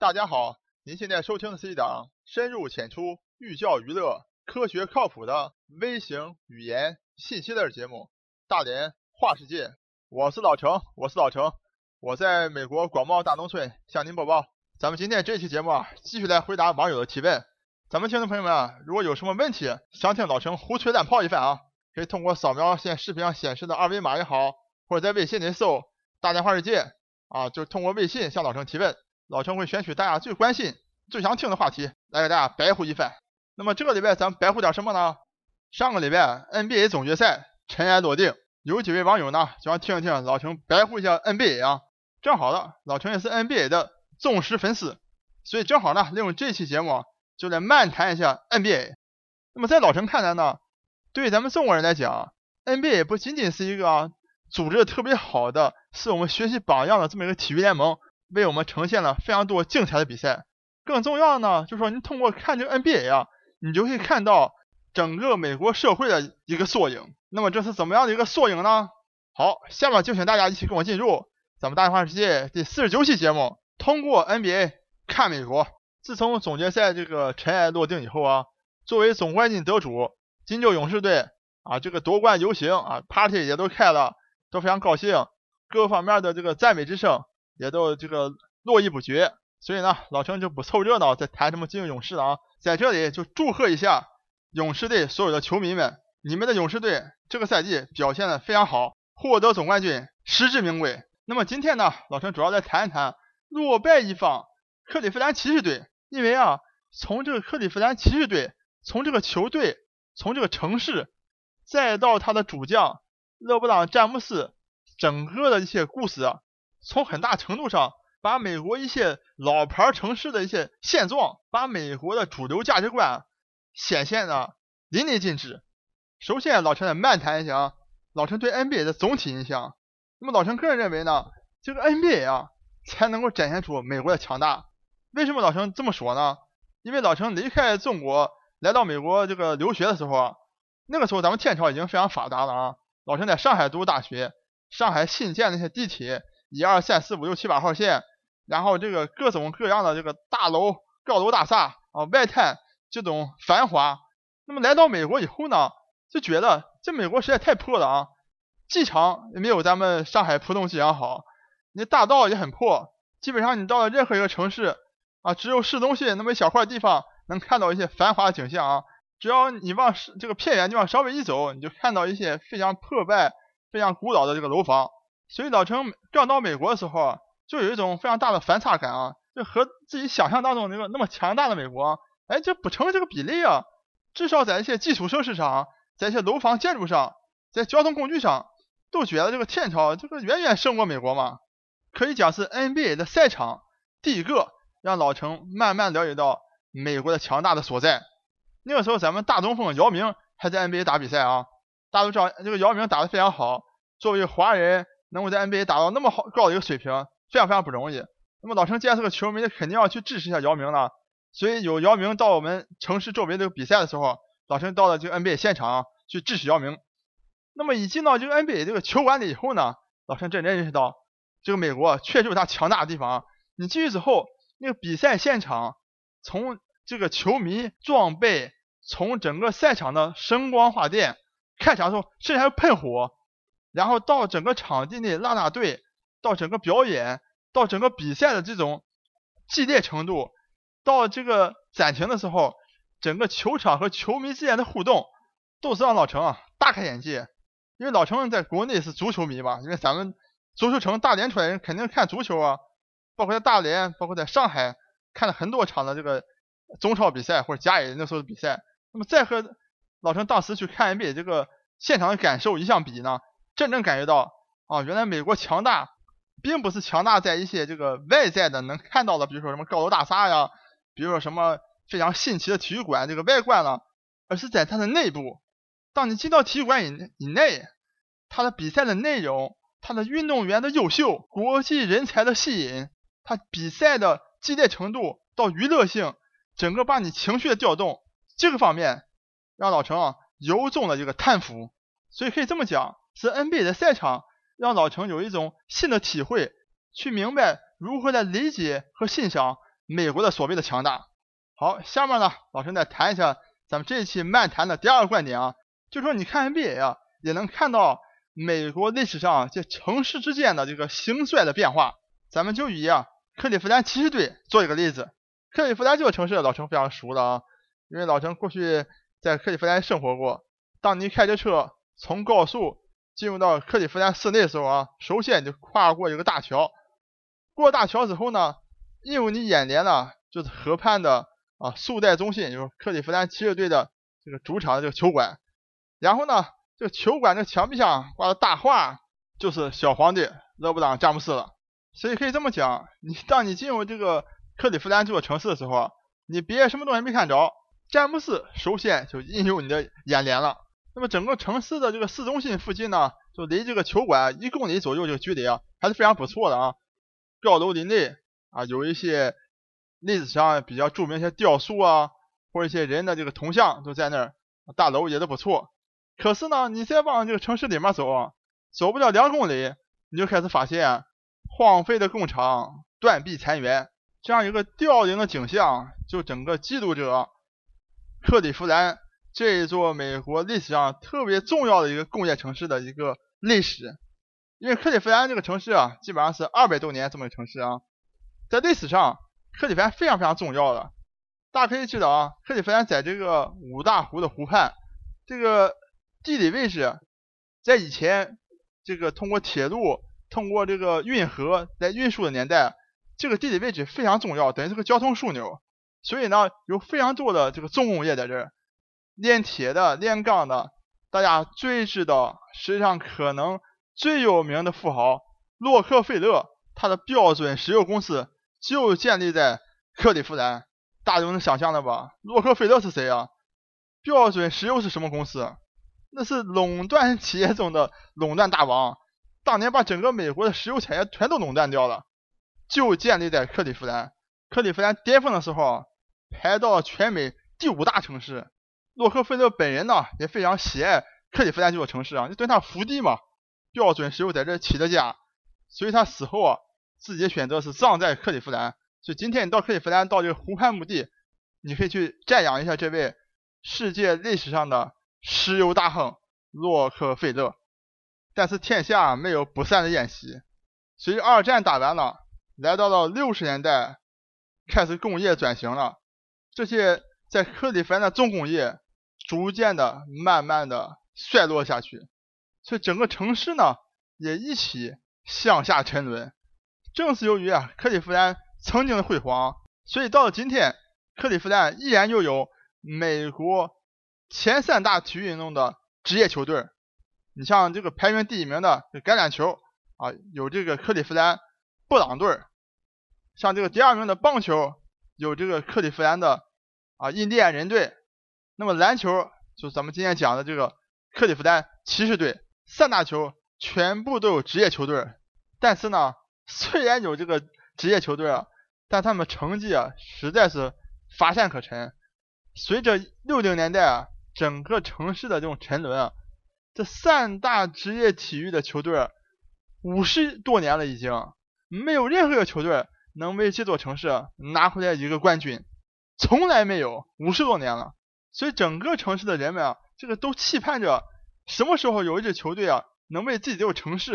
大家好，您现在收听的是一档深入浅出、寓教于乐、科学靠谱的微型语言信息类节目《大连话世界》。我是老程，我是老程，我在美国广袤大农村向您播报。咱们今天这期节目啊，继续来回答网友的提问。咱们听众朋友们啊，如果有什么问题想听老程胡吹乱泡一番啊，可以通过扫描现视频上显示的二维码也好，或者在微信里搜。大连话世界啊，就通过微信向老程提问，老程会选取大家最关心、最想听的话题来给大家白呼一番。那么这个礼拜咱们白呼点什么呢？上个礼拜 NBA 总决赛尘埃落定，有几位网友呢就想听一听老程白呼一下 NBA 啊。正好了，老陈也是 NBA 的忠实粉丝，所以正好呢利用这期节目就来漫谈一下 NBA。那么在老陈看来呢，对于咱们中国人来讲，NBA 不仅仅是一个。组织的特别好的，是我们学习榜样的这么一个体育联盟，为我们呈现了非常多精彩的比赛。更重要的呢，就是说你通过看这个 NBA 啊，你就会看到整个美国社会的一个缩影。那么这是怎么样的一个缩影呢？好，下面就请大家一起跟我进入咱们大话世界第四十九期节目，通过 NBA 看美国。自从总决赛这个尘埃落定以后啊，作为总冠军得主金州勇士队啊，这个夺冠游行啊，party 也都开了。都非常高兴，各方面的这个赞美之声也都这个络绎不绝，所以呢，老陈就不凑热闹，再谈什么金州勇士了啊，在这里就祝贺一下勇士队所有的球迷们，你们的勇士队这个赛季表现的非常好，获得总冠军实至名归。那么今天呢，老陈主要来谈一谈落败一方克利夫兰骑士队，因为啊，从这个克利夫兰骑士队，从这个球队，从这个城市，再到他的主将。勒布朗·詹姆斯整个的一些故事啊，从很大程度上把美国一些老牌城市的一些现状，把美国的主流价值观显现的淋漓尽致。首先，老陈来漫谈一下啊老陈对 NBA 的总体印象。那么，老陈个人认为呢，这个 NBA 啊，才能够展现出美国的强大。为什么老陈这么说呢？因为老陈离开中国来到美国这个留学的时候啊，那个时候咱们天朝已经非常发达了啊。老陈在上海读大学，上海新建那些地铁，一二三四五六七八号线，然后这个各种各样的这个大楼、高楼大厦啊，外滩这种繁华。那么来到美国以后呢，就觉得这美国实在太破了啊！机场也没有咱们上海浦东机场好，那大道也很破，基本上你到了任何一个城市啊，只有市中心那么一小块地方能看到一些繁华的景象啊。只要你往这个偏远地方稍微一走，你就看到一些非常破败、非常古老的这个楼房。所以老陈刚到美国的时候，就有一种非常大的反差感啊，就和自己想象当中那个那么强大的美国，哎，这不成这个比例啊。至少在一些基础设施上，在一些楼房建筑上，在交通工具上，都觉得这个天朝这个远远胜过美国嘛。可以讲是 NBA 的赛场第一个让老陈慢慢了解到美国的强大的所在。那个时候，咱们大中锋姚明还在 NBA 打比赛啊，大家都知道这个姚明打得非常好。作为华人，能够在 NBA 打到那么好高的一个水平，非常非常不容易。那么老陈既然是个球迷，肯定要去支持一下姚明了。所以有姚明到我们城市周围这个比赛的时候，老陈到了这个 NBA 现场去支持姚明。那么一进到这个 NBA 这个球馆里以后呢，老陈真正认识到这个美国确实有它强大的地方。你进去之后，那个比赛现场从这个球迷装备。从整个赛场的声光画电，开场的时候甚至还有喷火，然后到整个场地的啦啦队，到整个表演，到整个比赛的这种激烈程度，到这个暂停的时候，整个球场和球迷之间的互动，都是让老陈啊大开眼界。因为老陈在国内是足球迷嘛，因为咱们足球城大连出来人肯定看足球啊，包括在大连，包括在上海看了很多场的这个中超比赛或者甲 A 那时候的比赛。那么再和老陈当时去看 NBA 这个现场的感受一相比呢，真正感觉到啊，原来美国强大，并不是强大在一些这个外在的能看到的，比如说什么高楼大厦呀，比如说什么非常新奇的体育馆这个外观了，而是在它的内部。当你进到体育馆以以内，它的比赛的内容，它的运动员的优秀，国际人才的吸引，它比赛的激烈程度到娱乐性，整个把你情绪的调动。这个方面让老陈啊由衷的这个叹服，所以可以这么讲，是 NBA 的赛场让老陈有一种新的体会，去明白如何来理解和欣赏美国的所谓的强大。好，下面呢，老陈再谈一下咱们这一期漫谈的第二个观点啊，就说你看 NBA 啊，也能看到美国历史上这城市之间的这个兴衰的变化。咱们就以啊克利夫兰骑士队做一个例子，克利夫兰这个城市老陈非常熟的啊，因为老陈过去在克利夫兰生活过。当你开着车从高速进入到克利夫兰市内的时候啊，首先就跨过一个大桥，过大桥之后呢，映入你眼帘的就是河畔的。啊，速贷中心就是克利夫兰骑士队的这个主场的这个球馆，然后呢，这个球馆的墙壁上挂的大画就是小皇帝勒布朗詹姆斯了。所以可以这么讲，你当你进入这个克利夫兰这座城市的时候，你别什么东西没看着，詹姆斯首先就映入你的眼帘了。那么整个城市的这个市中心附近呢，就离这个球馆一公里左右这个距离啊，还是非常不错的啊，高楼林立啊，有一些。历史上比较著名一些雕塑啊，或者一些人的这个铜像都在那儿，大楼也都不错。可是呢，你再往这个城市里面走，走不了两公里，你就开始发现荒废的工厂、断壁残垣，这样一个凋零的景象，就整个记录着克利夫兰这一座美国历史上特别重要的一个工业城市的一个历史。因为克利夫兰这个城市啊，基本上是二百多年这么个城市啊，在历史上。克利夫兰非常非常重要的，大家可以知道啊，克利夫兰在这个五大湖的湖畔，这个地理位置，在以前这个通过铁路、通过这个运河来运输的年代，这个地理位置非常重要，等于是个交通枢纽。所以呢，有非常多的这个重工业在这儿，炼铁的、炼钢的。大家最知道，实际上可能最有名的富豪洛克菲勒，他的标准石油公司。就建立在克利夫兰，大家都能想象的吧？洛克菲勒是谁啊？标准石油是什么公司？那是垄断企业中的垄断大王，当年把整个美国的石油产业全都垄断掉了。就建立在克利夫兰，克利夫兰巅峰的时候排到全美第五大城市。洛克菲勒本人呢也非常喜爱克利夫兰这座城市啊，就对他福地嘛，标准石油在这起的家，所以他死后啊。自己的选择是葬在克利夫兰，所以今天你到克利夫兰到这个湖畔墓地，你可以去瞻仰一下这位世界历史上的石油大亨洛克菲勒。但是天下没有不散的宴席，随着二战打完了，来到了六十年代，开始工业转型了，这些在克利夫兰的重工业逐渐的、慢慢的衰落下去，所以整个城市呢也一起向下沉沦。正是由于啊，克利夫兰曾经的辉煌，所以到了今天，克利夫兰依然拥有美国前三大体育运动的职业球队。你像这个排名第一名的橄榄球啊，有这个克利夫兰布朗队；像这个第二名的棒球，有这个克利夫兰的啊印第安人队。那么篮球就是咱们今天讲的这个克利夫兰骑士队。三大球全部都有职业球队，但是呢。虽然有这个职业球队啊，但他们成绩啊实在是乏善可陈。随着六零年代啊整个城市的这种沉沦啊，这三大职业体育的球队五十多年了已经没有任何一个球队能为这座城市拿回来一个冠军，从来没有五十多年了。所以整个城市的人们啊，这个都期盼着什么时候有一支球队啊能为自己这个城市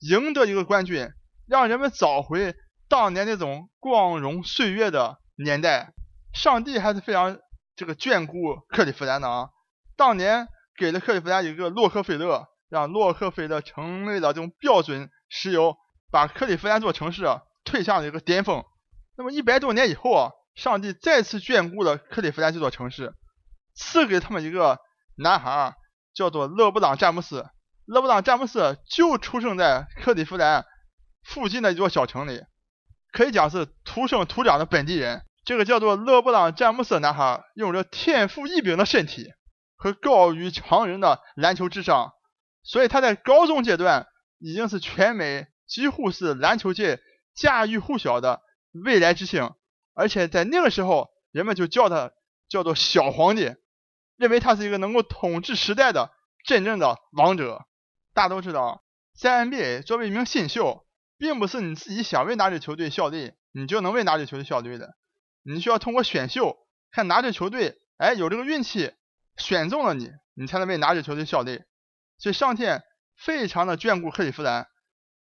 赢得一个冠军。让人们找回当年那种光荣岁月的年代，上帝还是非常这个眷顾克利夫兰的啊。当年给了克利夫兰一个洛克菲勒，让洛克菲勒成为了这种标准石油，把克利夫兰这座城市推向了一个巅峰。那么一百多年以后啊，上帝再次眷顾了克利夫兰这座城市，赐给他们一个男孩，叫做勒布朗詹姆斯。勒布朗詹姆斯就出生在克利夫兰。附近的一座小城里，可以讲是土生土长的本地人。这个叫做勒布朗·詹姆斯的男孩，拥有着天赋异禀的身体和高于常人的篮球智商，所以他在高中阶段已经是全美几乎是篮球界家喻户晓的未来之星。而且在那个时候，人们就叫他叫做“小皇帝”，认为他是一个能够统治时代的真正的王者。大家都知道，在 NBA 作为一名新秀。并不是你自己想为哪支球队效力，你就能为哪支球队效力的。你需要通过选秀，看哪支球队，哎，有这个运气选中了你，你才能为哪支球队效力。所以上天非常的眷顾克利夫兰，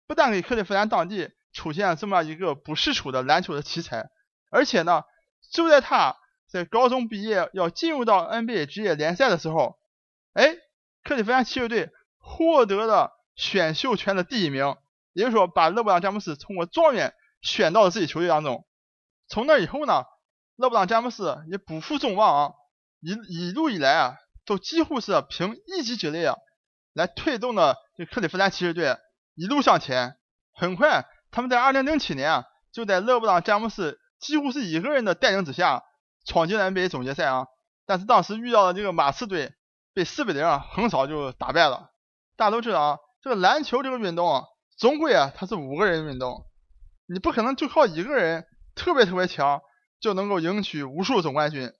不但给克利夫兰当地出现了这么一个不世出的篮球的奇才，而且呢，就在他在高中毕业要进入到 NBA 职业联赛的时候，哎，克利夫兰骑士队获得了选秀权的第一名，也就是说把勒布朗詹姆斯通过状元选到了自己球队当中。从那以后呢，勒布朗詹姆斯也不负众望啊，一一路以来啊，都几乎是凭一己之力啊。来推动的这克利夫兰骑士队一路向前，很快他们在2007年啊，就在勒布朗詹姆斯几乎是一个人的带领之下，闯进了 NBA 总决赛啊。但是当时遇到的这个马刺队，被4比0横扫就打败了。大家都知道啊，这个篮球这个运动啊，总归啊它是五个人运动，你不可能就靠一个人特别特别强就能够赢取无数总冠军。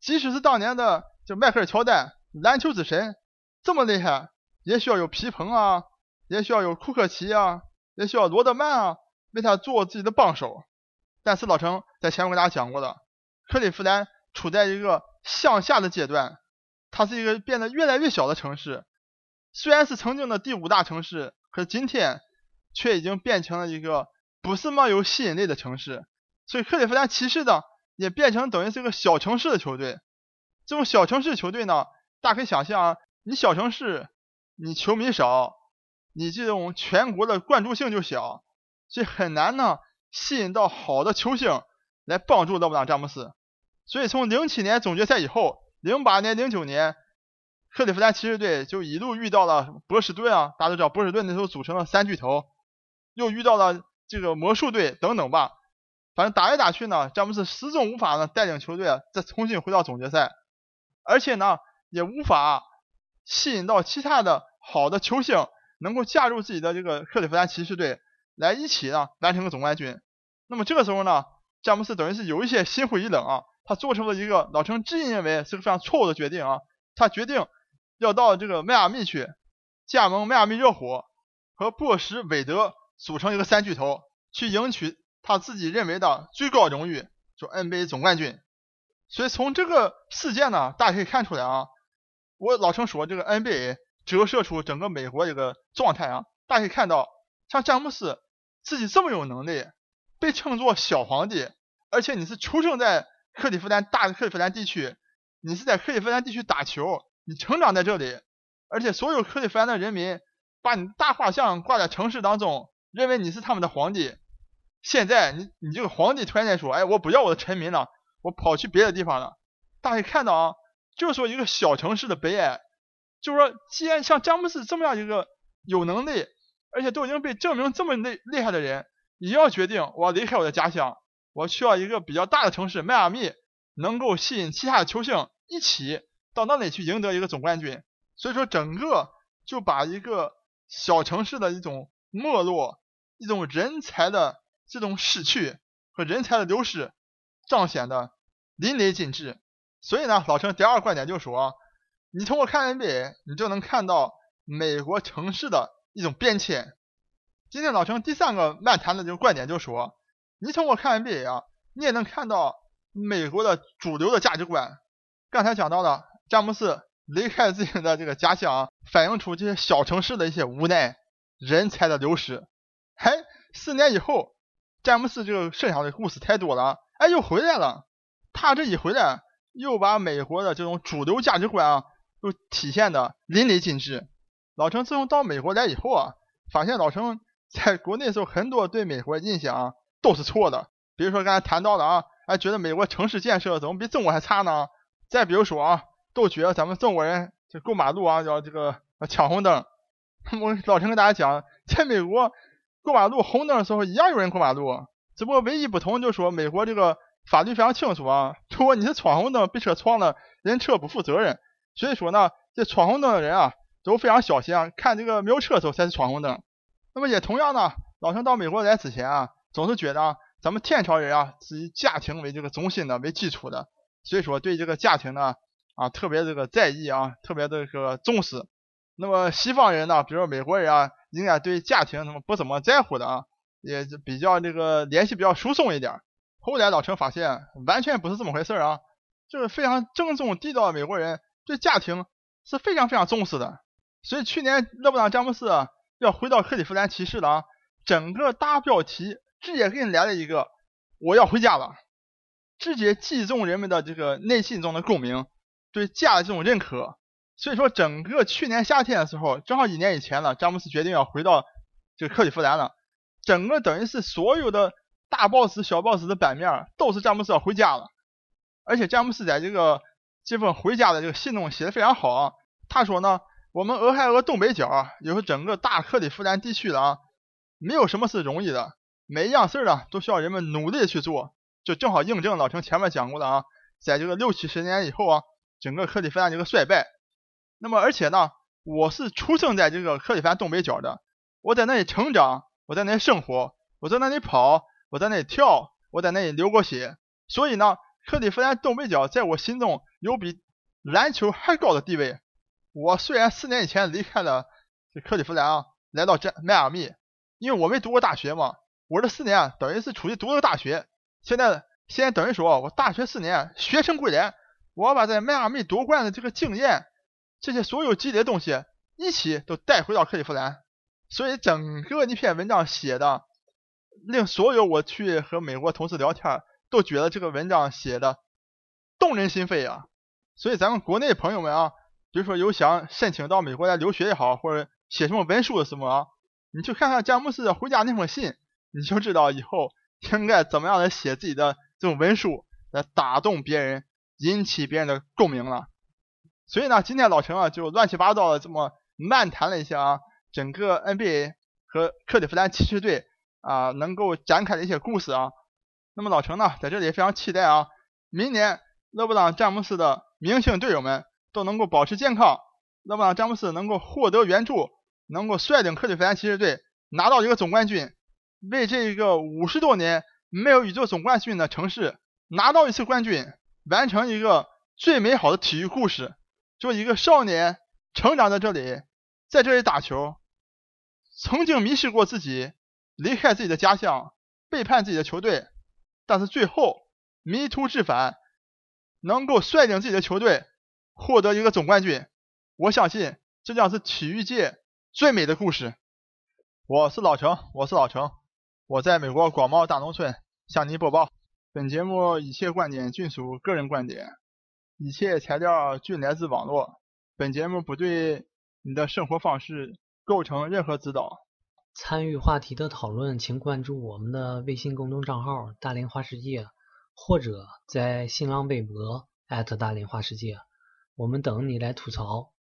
即使是当年的就迈克尔乔丹，篮球之神这么厉害。也需要有皮蓬啊，也需要有库克奇啊，也需要罗德曼啊，为他做自己的帮手。但是老程在前面跟大家讲过的，克利夫兰处在一个向下的阶段，它是一个变得越来越小的城市。虽然是曾经的第五大城市，可今天却已经变成了一个不是么有吸引力的城市。所以克利夫兰骑士呢，也变成等于是个小城市的球队。这种小城市球队呢，大家可以想象，你小城市。你球迷少，你这种全国的关注性就小，所以很难呢吸引到好的球星来帮助勒布朗詹姆斯。所以从零七年总决赛以后，零八年、零九年，克利夫兰骑士队就一路遇到了波士顿啊，大家都知道波士顿那时候组成了三巨头，又遇到了这个魔术队等等吧。反正打来打去呢，詹姆斯始终无法呢带领球队再重新回到总决赛，而且呢也无法。吸引到其他的好的球星能够加入自己的这个克利夫兰骑士队，来一起呢完成个总冠军。那么这个时候呢，詹姆斯等于是有一些心灰意冷啊，他做出了一个老陈至今认为是个非常错误的决定啊，他决定要到这个迈阿密去加盟迈阿密热火，和波什韦德组成一个三巨头，去赢取他自己认为的最高荣誉，就 NBA 总冠军。所以从这个事件呢，大家可以看出来啊。我老陈说，这个 NBA 折射出整个美国一个状态啊，大家可以看到，像詹姆斯自己这么有能力，被称作小皇帝，而且你是出生在克利夫兰大克利夫兰地区，你是在克利夫兰地区打球，你成长在这里，而且所有克利夫兰的人民把你大画像挂在城市当中，认为你是他们的皇帝。现在你你这个皇帝突然间说，哎，我不要我的臣民了，我跑去别的地方了，大家看到啊。就是说一个小城市的悲哀，就是说，既然像詹姆斯这么样一个有能力，而且都已经被证明这么厉厉害的人，也要决定我要离开我的家乡，我需要一个比较大的城市迈阿密，能够吸引其他的球星一起到那里去赢得一个总冠军。所以说，整个就把一个小城市的一种没落、一种人才的这种失去和人才的流失，彰显的淋漓尽致。所以呢，老陈第二个观点就是说，你通过看 NBA，你就能看到美国城市的一种变迁。今天老陈第三个漫谈的这个观点就是说，你通过看 NBA 啊，你也能看到美国的主流的价值观。刚才讲到了詹姆斯离开自己的这个家乡，反映出这些小城市的一些无奈、人才的流失。哎，四年以后，詹姆斯这个剩下的故事太多了，哎，又回来了。他这一回来。又把美国的这种主流价值观啊，都体现的淋漓尽致。老陈自从到美国来以后啊，发现老陈在国内时候很多对美国的印象都是错的。比如说刚才谈到的啊，哎，觉得美国城市建设怎么比中国还差呢？再比如说啊，都觉得咱们中国人这过马路啊要这个抢红灯。我老陈跟大家讲，在美国过马路红灯的时候一样有人过马路，只不过唯一不同就是说美国这个。法律非常清楚啊，如果你是闯红灯被车撞了，人车不负责任。所以说呢，这闯红灯的人啊都非常小心啊，看这个没有车的时候才是闯红灯。那么也同样呢，老陈到美国来之前啊，总是觉得啊，咱们天朝人啊是以家庭为这个中心的为基础的，所以说对这个家庭呢啊特别这个在意啊，特别这个重视。那么西方人呢，比如说美国人啊，应该对家庭什么不怎么在乎的啊，也比较这个联系比较疏松一点。后来老陈发现完全不是这么回事啊，就是非常正宗地道的美国人对家庭是非常非常重视的。所以去年勒布朗詹姆斯要回到克利夫兰骑士了啊，整个大标题直接给你来了一个我要回家了，直接击中人们的这个内心中的共鸣，对家的这种认可。所以说，整个去年夏天的时候，正好一年以前了，詹姆斯决定要回到这个克利夫兰了。整个等于是所有的大 boss、小 boss 的版面都是詹姆斯要回家了。而且詹姆斯在这个这份回家的这个信中写的非常好啊。他说呢，我们俄亥俄东北角啊，也是整个大克里夫兰地区的啊，没有什么是容易的，每一样事儿呢都需要人们努力去做。就正好印证老陈前面讲过的啊，在这个六七十年以后啊，整个克里夫兰这个衰败。那么，而且呢，我是出生在这个克里夫兰东北角的，我在那里成长，我在那里生活，我在那里跑，我在那里跳，我在那里流过血，所以呢，克里夫兰东北角在我心中有比篮球还高的地位。我虽然四年以前离开了这克利夫兰啊，来到这迈阿密，因为我没读过大学嘛，我这四年等于是出去读了大学，现在现在等于说我大学四年学成归来，我把在迈阿密夺冠的这个经验。这些所有积累的东西一起都带回到克利夫兰，所以整个一篇文章写的，令所有我去和美国同事聊天都觉得这个文章写的动人心扉啊。所以咱们国内朋友们啊，比如说有想申请到美国来留学也好，或者写什么文书什么啊，你去看看詹姆斯的回家那封信，你就知道以后应该怎么样来写自己的这种文书，来打动别人，引起别人的共鸣了。所以呢，今天老陈啊就乱七八糟的这么漫谈了一下啊，整个 NBA 和克利夫兰骑士队啊能够展开的一些故事啊。那么老陈呢在这里非常期待啊，明年勒布朗詹姆斯的明星队友们都能够保持健康，那么詹姆斯能够获得援助，能够率领克利夫兰骑士队拿到一个总冠军，为这个五十多年没有宇宙总冠军的城市拿到一次冠军，完成一个最美好的体育故事。就一个少年成长在这里，在这里打球，曾经迷失过自己，离开自己的家乡，背叛自己的球队，但是最后迷途知返，能够率领自己的球队获得一个总冠军。我相信这将是体育界最美的故事。我是老程，我是老程，我在美国广袤大农村向您播报。本节目一切观点均属个人观点。一切材料均来自网络，本节目不对你的生活方式构成任何指导。参与话题的讨论，请关注我们的微信公众账号“大连花世界”，或者在新浪微博大连花世界，我们等你来吐槽。